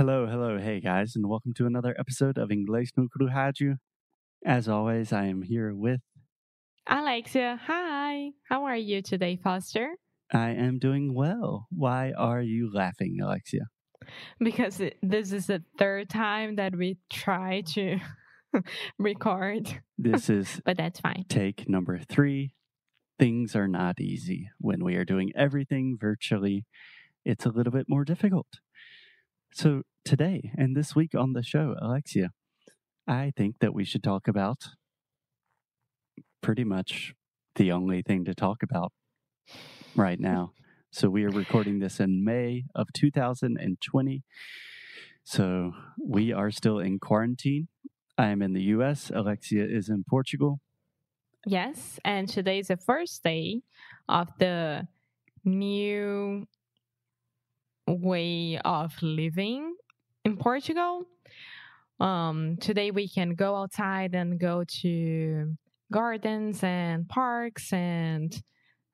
Hello, hello, hey guys, and welcome to another episode of Inglês no Rádio. As always, I am here with. Alexia, hi. How are you today, Foster? I am doing well. Why are you laughing, Alexia? Because this is the third time that we try to record. This is but that's fine. take number three. Things are not easy. When we are doing everything virtually, it's a little bit more difficult. So, today and this week on the show, Alexia, I think that we should talk about pretty much the only thing to talk about right now. So, we are recording this in May of 2020. So, we are still in quarantine. I am in the US, Alexia is in Portugal. Yes, and today is the first day of the new way of living in Portugal. Um, today we can go outside and go to gardens and parks and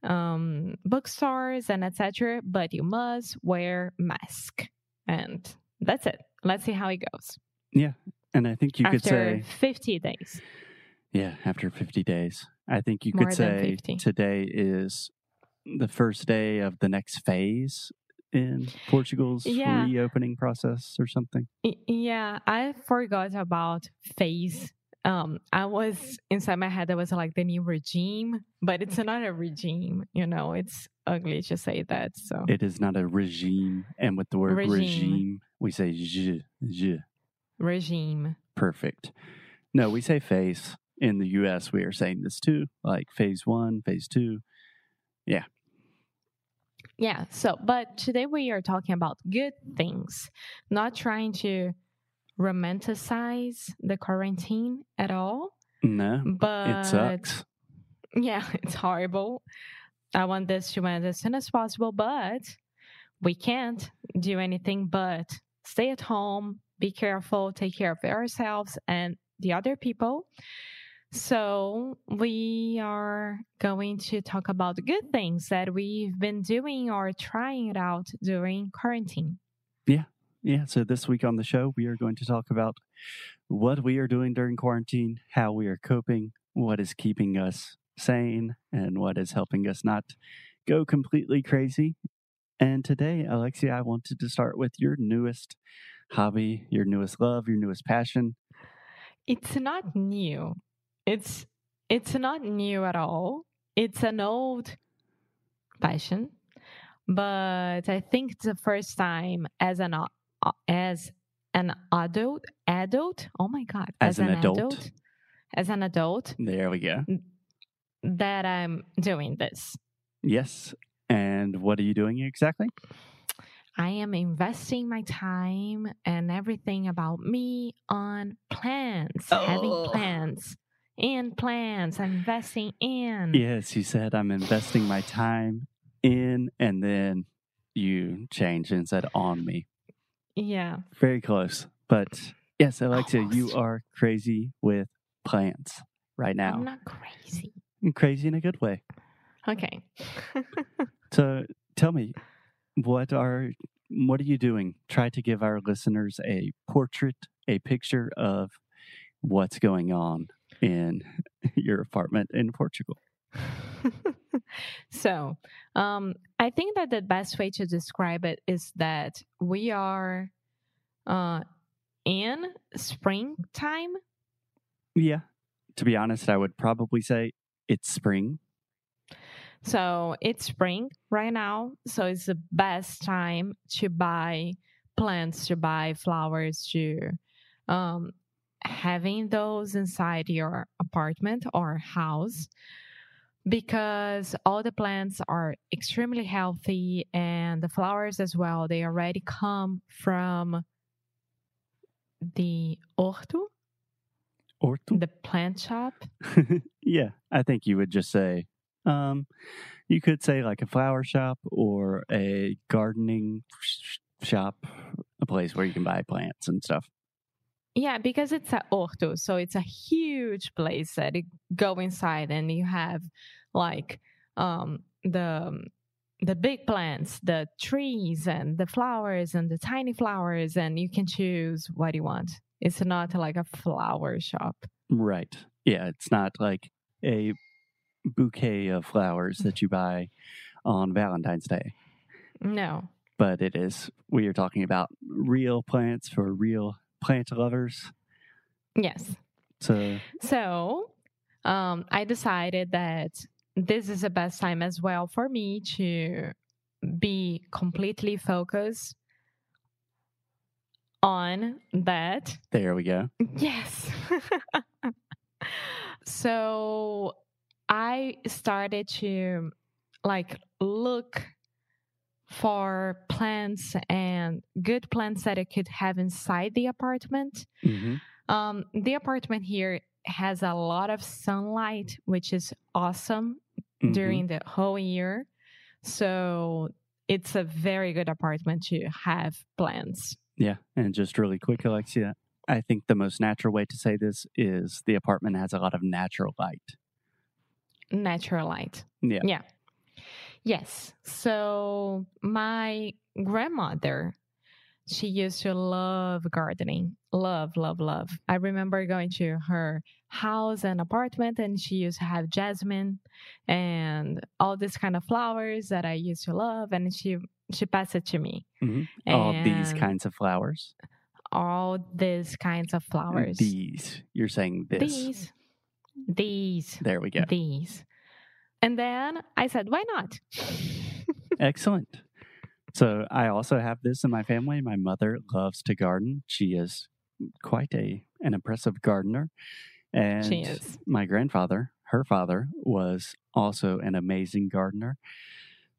um, bookstores and etc. But you must wear mask, and that's it. Let's see how it goes. Yeah, and I think you After could say 50 days. Yeah, after 50 days. I think you More could say 50. today is the first day of the next phase in Portugal's Yeah. reopening process or something. Yeah, I forgot about phase. Um, I was inside my head. That was like the new regime, but it's not a regime. You know, it's ugly to say that. So It is not a regime. And with the word regime, Regime. we say je, je. regime. Perfect. No, we say phase. In the US, we are saying this too, like phase one, phase two. Yeah. Yeah, so, but today we are talking about good things, not trying to romanticize the quarantine at all. No, But it sucks. Yeah, it's horrible. I want this to end as soon as possible, but we can't do anything but stay at home, be careful, take care of ourselves and the other people. So, we are going to talk about good things that we've been doing or trying it out during quarantine. Yeah. Yeah, so this week on the show, we are going to talk about what we are doing during quarantine, how we are coping, what is keeping us sane, and what is helping us not go completely crazy. And today, Alexia, I wanted to start with your newest hobby, your newest love, your newest passion. It's not new. It's it's not new at all. It's an old passion, but I think the first time as an as an adult adult. Oh my god! As an adult. as an adult There we go. that I'm doing this. Yes. And what are you doing exactly? I am investing my time and everything about me on plans, having Oh. In plans, I'm investing in. Yes, you said I'm investing my time in, and then you changed and said on me. Yeah. Very close. But yes, Alexia, you are crazy with plants right now. I'm not crazy. Crazy in a good way. Okay. So tell me, what are what are you doing? Try to give our listeners a portrait, a picture of what's going on in your apartment in Portugal. so, um, I think that the best way to describe it is that we are uh, in springtime. Yeah. To be honest, I would probably say it's spring. So it's spring right now. So it's the best time to buy plants, to buy flowers, to um, having those inside your apartment or house because all the plants are extremely healthy and the flowers as well. They already come from the orto, Horto? the plant shop. yeah, I think you would just say, um, you could say like a flower shop or a gardening shop, a place where you can buy plants and stuff. Yeah, because it's a horto, so it's a huge place that you go inside and you have like um the the big plants, the trees and the flowers and the tiny flowers, and you can choose what you want. It's not like a flower shop. Right. Yeah, it's not like a bouquet of flowers that you buy on Valentine's Day, No. but it is we are talking about real plants for real plant lovers. Yes. So, So um, I decided that this is the best time as well for me to be completely focused on that. there we go. Yes. so I started to like look for plants and good plants that I could have inside the apartment. hmm Um, the apartment here has a lot of sunlight, which is awesome Mm-hmm. during the whole year. So it's a very good apartment to have plants. Yeah. And just really quick, Alexia, I think the most natural way to say this is the apartment has a lot of natural light. natural light. Yeah. Yeah. Yes. So my grandmother, she used to love gardening. Love, love, love. I remember going to her house and apartment and she used to have jasmine and all these kind of flowers that I used to love and she she passed it to me. Mhm. All these kinds of flowers. all these kinds of flowers. These. You're saying this. These. These. There we go. These. And then I said, why not? Excellent. So I also have this in my family. My mother loves to garden. She is quite a an impressive gardener. And She is. my grandfather, her father, was also an amazing gardener.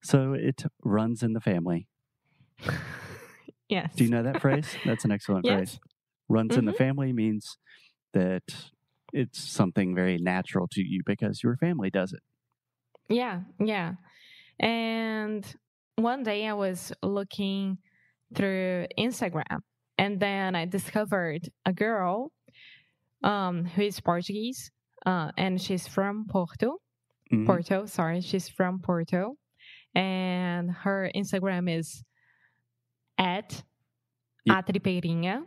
So it runs in the family. yes. Do you know that phrase? That's an excellent Yes. phrase. Runs in the Mhm. family means that it's something very natural to you because your family does it. Yeah, yeah. And one day I was looking through Instagram and then I discovered a girl um, who is Portuguese uh, and she's from Porto. Mhm. Porto, sorry, she's from Porto. And her Instagram is at Ye- Atripeirinha.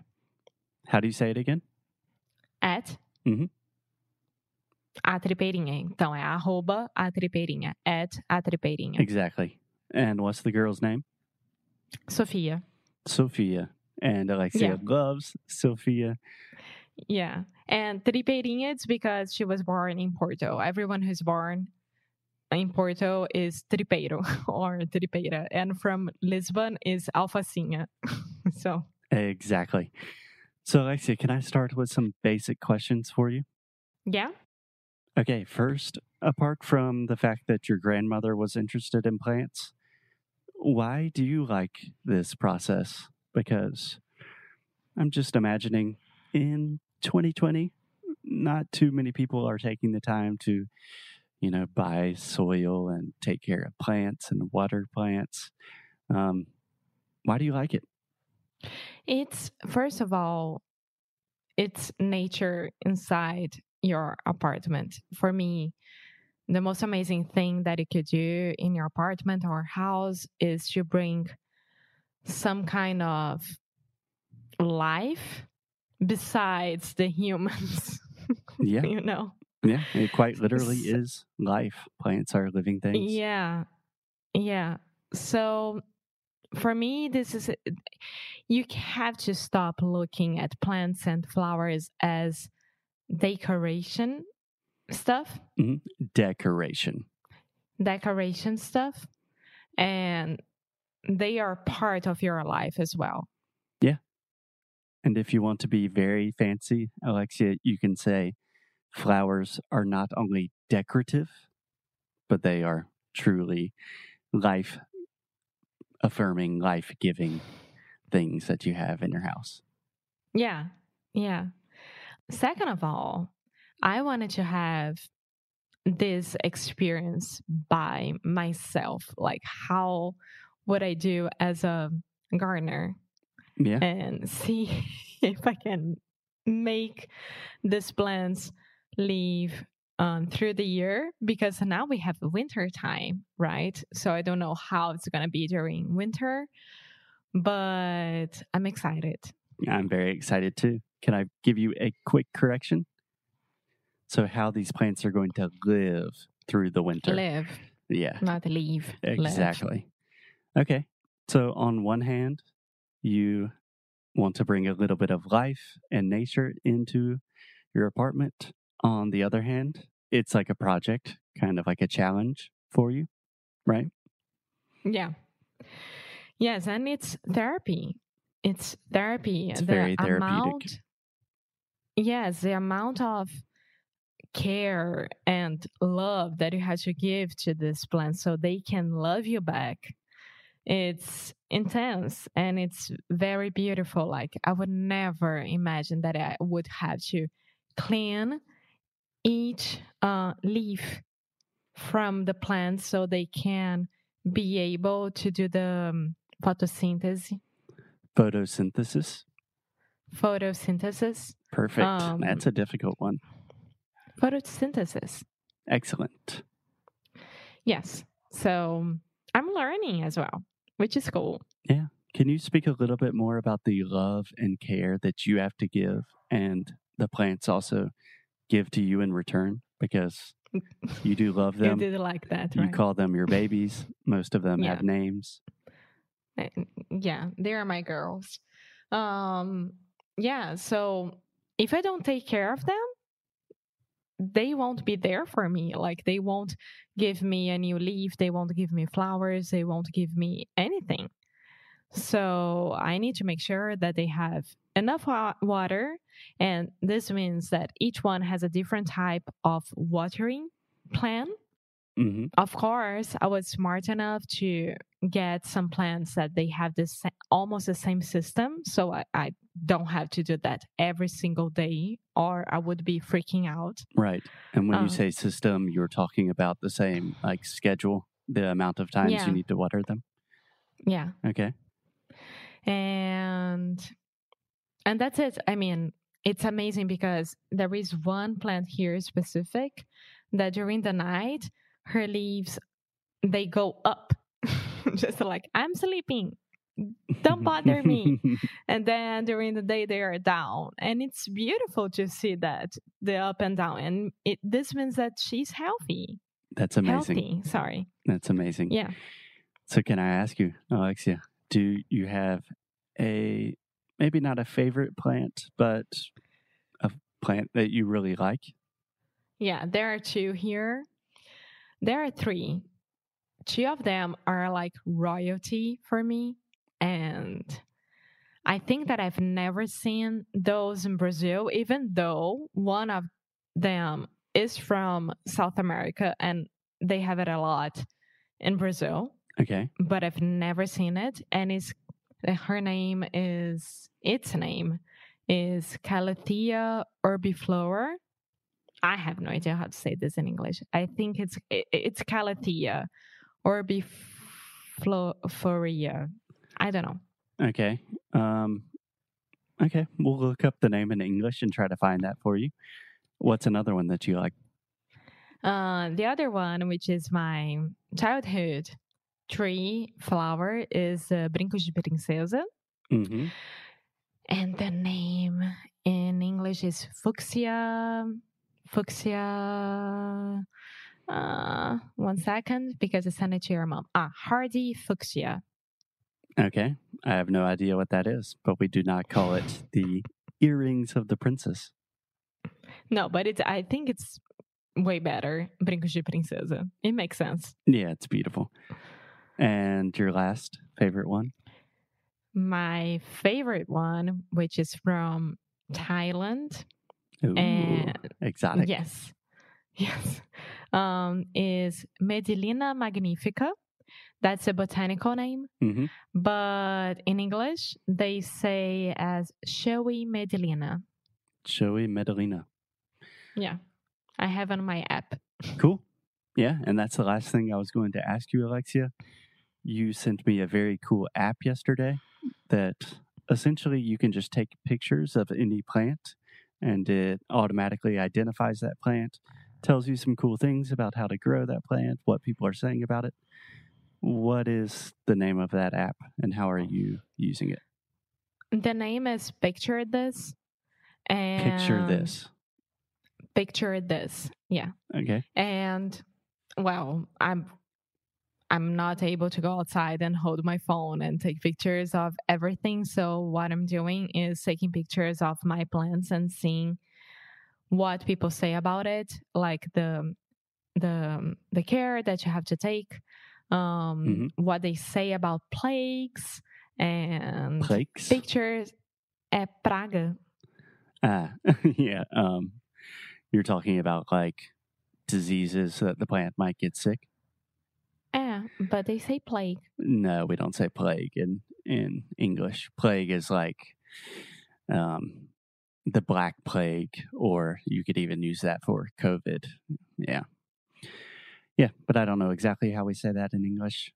How do you say it again? At Mhm. Atripeirinha. Então é arroba Atripeirinha. At Atripeirinha. Exactly. And what's the girl's name? Sofia. Sophia. And Alexia Yeah. loves Sophia. Yeah. And Tripeirinha, it's because she was born in Porto. Everyone who's born in Porto is tripeiro or tripeira. And from Lisbon is alfacinha. so, Exactly. So, Alexia, can I start with some basic questions for you? yeah. Okay, first, apart from the fact that your grandmother was interested in plants, why do you like this process? Because I'm just imagining in 2020, not too many people are taking the time to, you know, buy soil and take care of plants and water plants. Um, why do you like it? It's, first of all, it's nature inside your apartment. For me, the most amazing thing that you could do in your apartment or house is to bring some kind of life besides the humans, Yeah, you know? yeah, it quite literally is life. Plants are living things. Yeah. Yeah. So for me, this is you have to stop looking at plants and flowers as decoration stuff, mm-hmm. Decoration. decoration stuff, and they are part of your life as well. Yeah. And if you want to be very fancy, Alexia, you can say flowers are not only decorative, but they are truly life affirming, life giving things that you have in your house. Yeah. Yeah. Second of all, I wanted to have this experience by myself. Like, how would I do as a gardener Yeah. and see if I can make these plants live um, through the year because now we have winter time, right? So I don't know how it's going to be during winter, but I'm excited. I'm very excited too. Can I give you a quick correction? So, how these plants are going to live through the winter. Live, Yeah, not leave. Live. exactly. Okay. So, on one hand, you want to bring a little bit of life and nature into your apartment. On the other hand, it's like a project, kind of like a challenge for you, right? Yeah. Yes, and it's therapy. It's therapy. It's the very therapeutic. amount Yes, the amount of care and love that you have to give to this plant so they can love you back. It's intense and it's very beautiful. Like I would never imagine that I would have to clean each uh, leaf from the plant so they can be able to do the um, photosynthesis. Photosynthesis. Photosynthesis. Perfect. Um, That's a difficult one. Photosynthesis. Excellent. Yes. So I'm learning as well, which is cool. Yeah. Can you speak a little bit more about the love and care that you have to give and the plants also give to you in return? Because you do love You them. did like that, You right? call them your babies. Most of them Yeah. have names. Yeah, they are my girls. Um, yeah, so if I don't take care of them, they won't be there for me. Like they won't give me a new leaf, they won't give me flowers, they won't give me anything. So I need to make sure that they have enough water, and this means that each one has a different type of watering plan hmm of course, I was smart enough to get some plants that they have this almost the same system, so I, I don't have to do that every single day, or I would be freaking out. Right. And when you Um, say system, you're talking about the same like schedule, the amount of times Yeah. you need to water them. Yeah, Okay. and and that's it. I mean, it's amazing because there is one plant here specific that during the night her leaves they go up, just like I'm sleeping. Don't bother me. and then during the day they are down and it's beautiful to see that the up and down and it this means that she's healthy That's amazing. healthy sorry That's amazing. yeah So can I ask you, Alexia, do you have a maybe not a favorite plant, but a plant that you really like? yeah there are two here there are three two of them are like royalty for me and i think that i've never seen those in brazil even though one of them is from south america and they have it a lot in brazil Okay. but I've never seen it. And it's uh, her name is its name is Calathea urbiflora. I have no idea how to say this in English. I think it's it, it's Calathea urbifloria. I don't know. Okay. Um okay. We'll look up the name in English and try to find that for you. What's another one that you like? Uh, the other one, which is my childhood tree flower, is uh, Brincos de Princesa. Mm-hmm. And the name in English is fuchsia. Fuchsia. Uh, one second, because I sent it to your mom. Ah, hardy fuchsia. Okay. I have no idea what that is, but we do not call it the earrings of the princess. No, but it's. I think it's way better. Brincos de Princesa. It makes sense. Yeah, it's beautiful. And your last favorite one? My favorite one, which is from Thailand. Ooh, And exotic. Yes. Yes. Um, is Medinilla magnifica. That's a botanical name. hmm But in English, they say as showy Medinilla. Showy Medinilla. Yeah. I have on my app. Cool. Yeah, and that's the last thing I was going to ask you, Alexia. You sent me a very cool app yesterday that essentially you can just take pictures of any plant and it automatically identifies that plant tells you some cool things about how to grow that plant, what people are saying about it. What is the name of that app and how are you using it? The name is Picture This. And Picture this. Picture this. Yeah. Okay. And well, I'm I'm not able to go outside and hold my phone and take pictures of everything. So what I'm doing is taking pictures of my plants and seeing what people say about it, like the the the care that you have to take, um, Mhm. what they say about plagues and Plagues. pictures. É praga. Ah, yeah. Um, you're talking about like diseases that the plant might get sick. But they say plague. No, we don't say plague in in English. Plague is like um, the black plague, or you could even use that for COVID. Yeah, yeah, but I don't know exactly how we say that in English.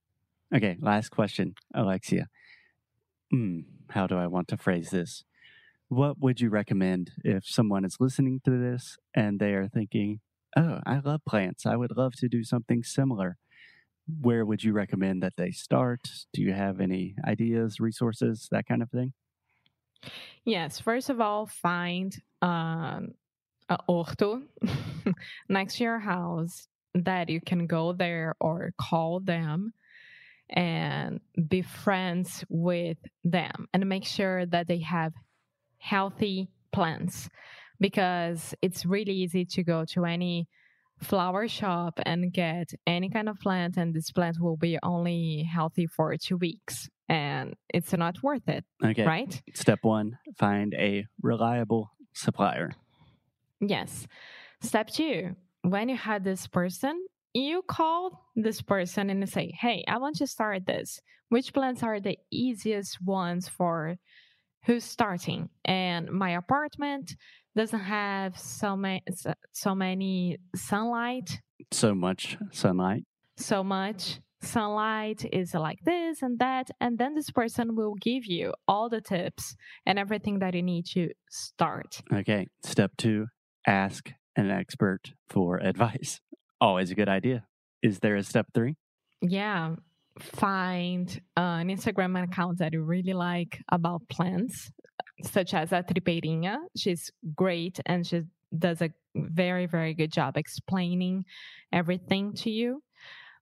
Okay, last question, Alexia. Hmm, how do I want to phrase this? What would you recommend if someone is listening to this and they are thinking, "Oh, I love plants. I would love to do something similar." Where would you recommend that they start? Do you have any ideas, resources, that kind of thing? Yes, first of all, find um, a horto next to your house that you can go there or call them and be friends with them and make sure that they have healthy plants because it's really easy to go to any flower shop and get any kind of plant and this plant will be only healthy for two weeks and it's not worth it Okay. right Step one find a reliable supplier. Yes. Step two, when you had this person, you call this person and say, Hey, I want to start this. Which plants are the easiest ones for who's starting? And my apartment doesn't have so many so many sunlight, So much sunlight. so much sunlight is like this and that and then this person will give you all the tips and everything that you need to start Okay. Step two ask an expert for advice. Always a good idea. Is there a step three? yeah find uh, an instagram account that you really like about plants such as a tripeirinha she's great and she does a very very good job explaining everything to you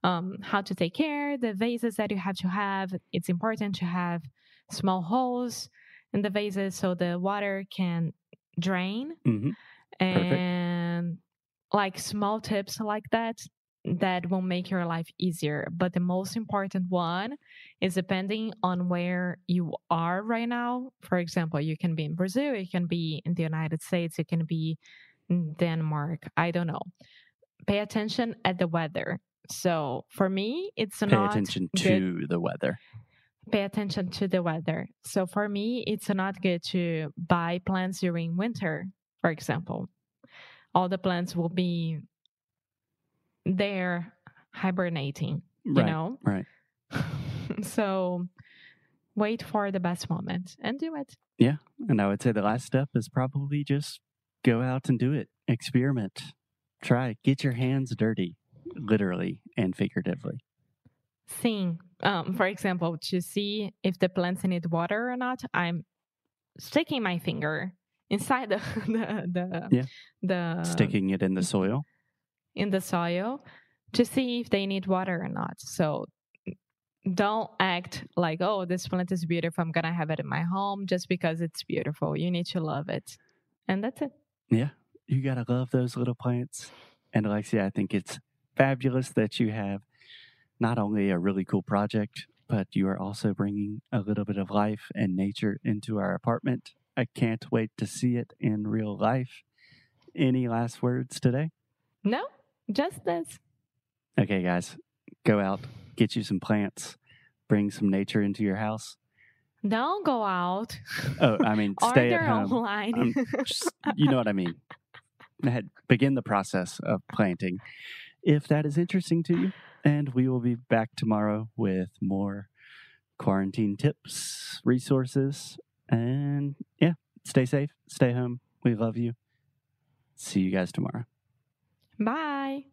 um, how to take care the vases that you have to have it's important to have small holes in the vases so the water can drain Mm-hmm. Perfect. and like small tips like that that will make your life easier but the most important one is depending on where you are right now for example you can be in brazil you can be in the united states you can be in denmark i don't know pay attention at the weather so for me it's Pay not Pay attention good to the weather. pay attention to the weather. So for me, it's not good to buy plants during winter, for example. All the plants will be there hibernating, you right. know? Right. so wait for the best moment and do it. Yeah. And I would say the last step is probably just go out and do it. Experiment. Try. Get your hands dirty, literally and figuratively. Thing, um, for example, to see if the plants need water or not, I'm sticking my finger inside the the the, Yeah. the Sticking it in the soil. In the soil to see if they need water or not. So don't act like, oh, this plant is beautiful. I'm going to have it in my home just because it's beautiful. You need to love it. And that's it. Yeah, you gotta love those little plants. And Alexia, I think it's fabulous that you have not only a really cool project, but you are also bringing a little bit of life and nature into our apartment. I can't wait to see it in real life. Any last words today? No, just this. Okay, guys, go out, get you some plants, bring some nature into your house. Don't go out. Oh, I mean, stay at home. online. Um, Just- you know what I mean. Begin the process of planting if that is interesting to you. And we will be back tomorrow with more quarantine tips, resources, and yeah, stay safe, stay home. We love you. See you guys tomorrow. Bye.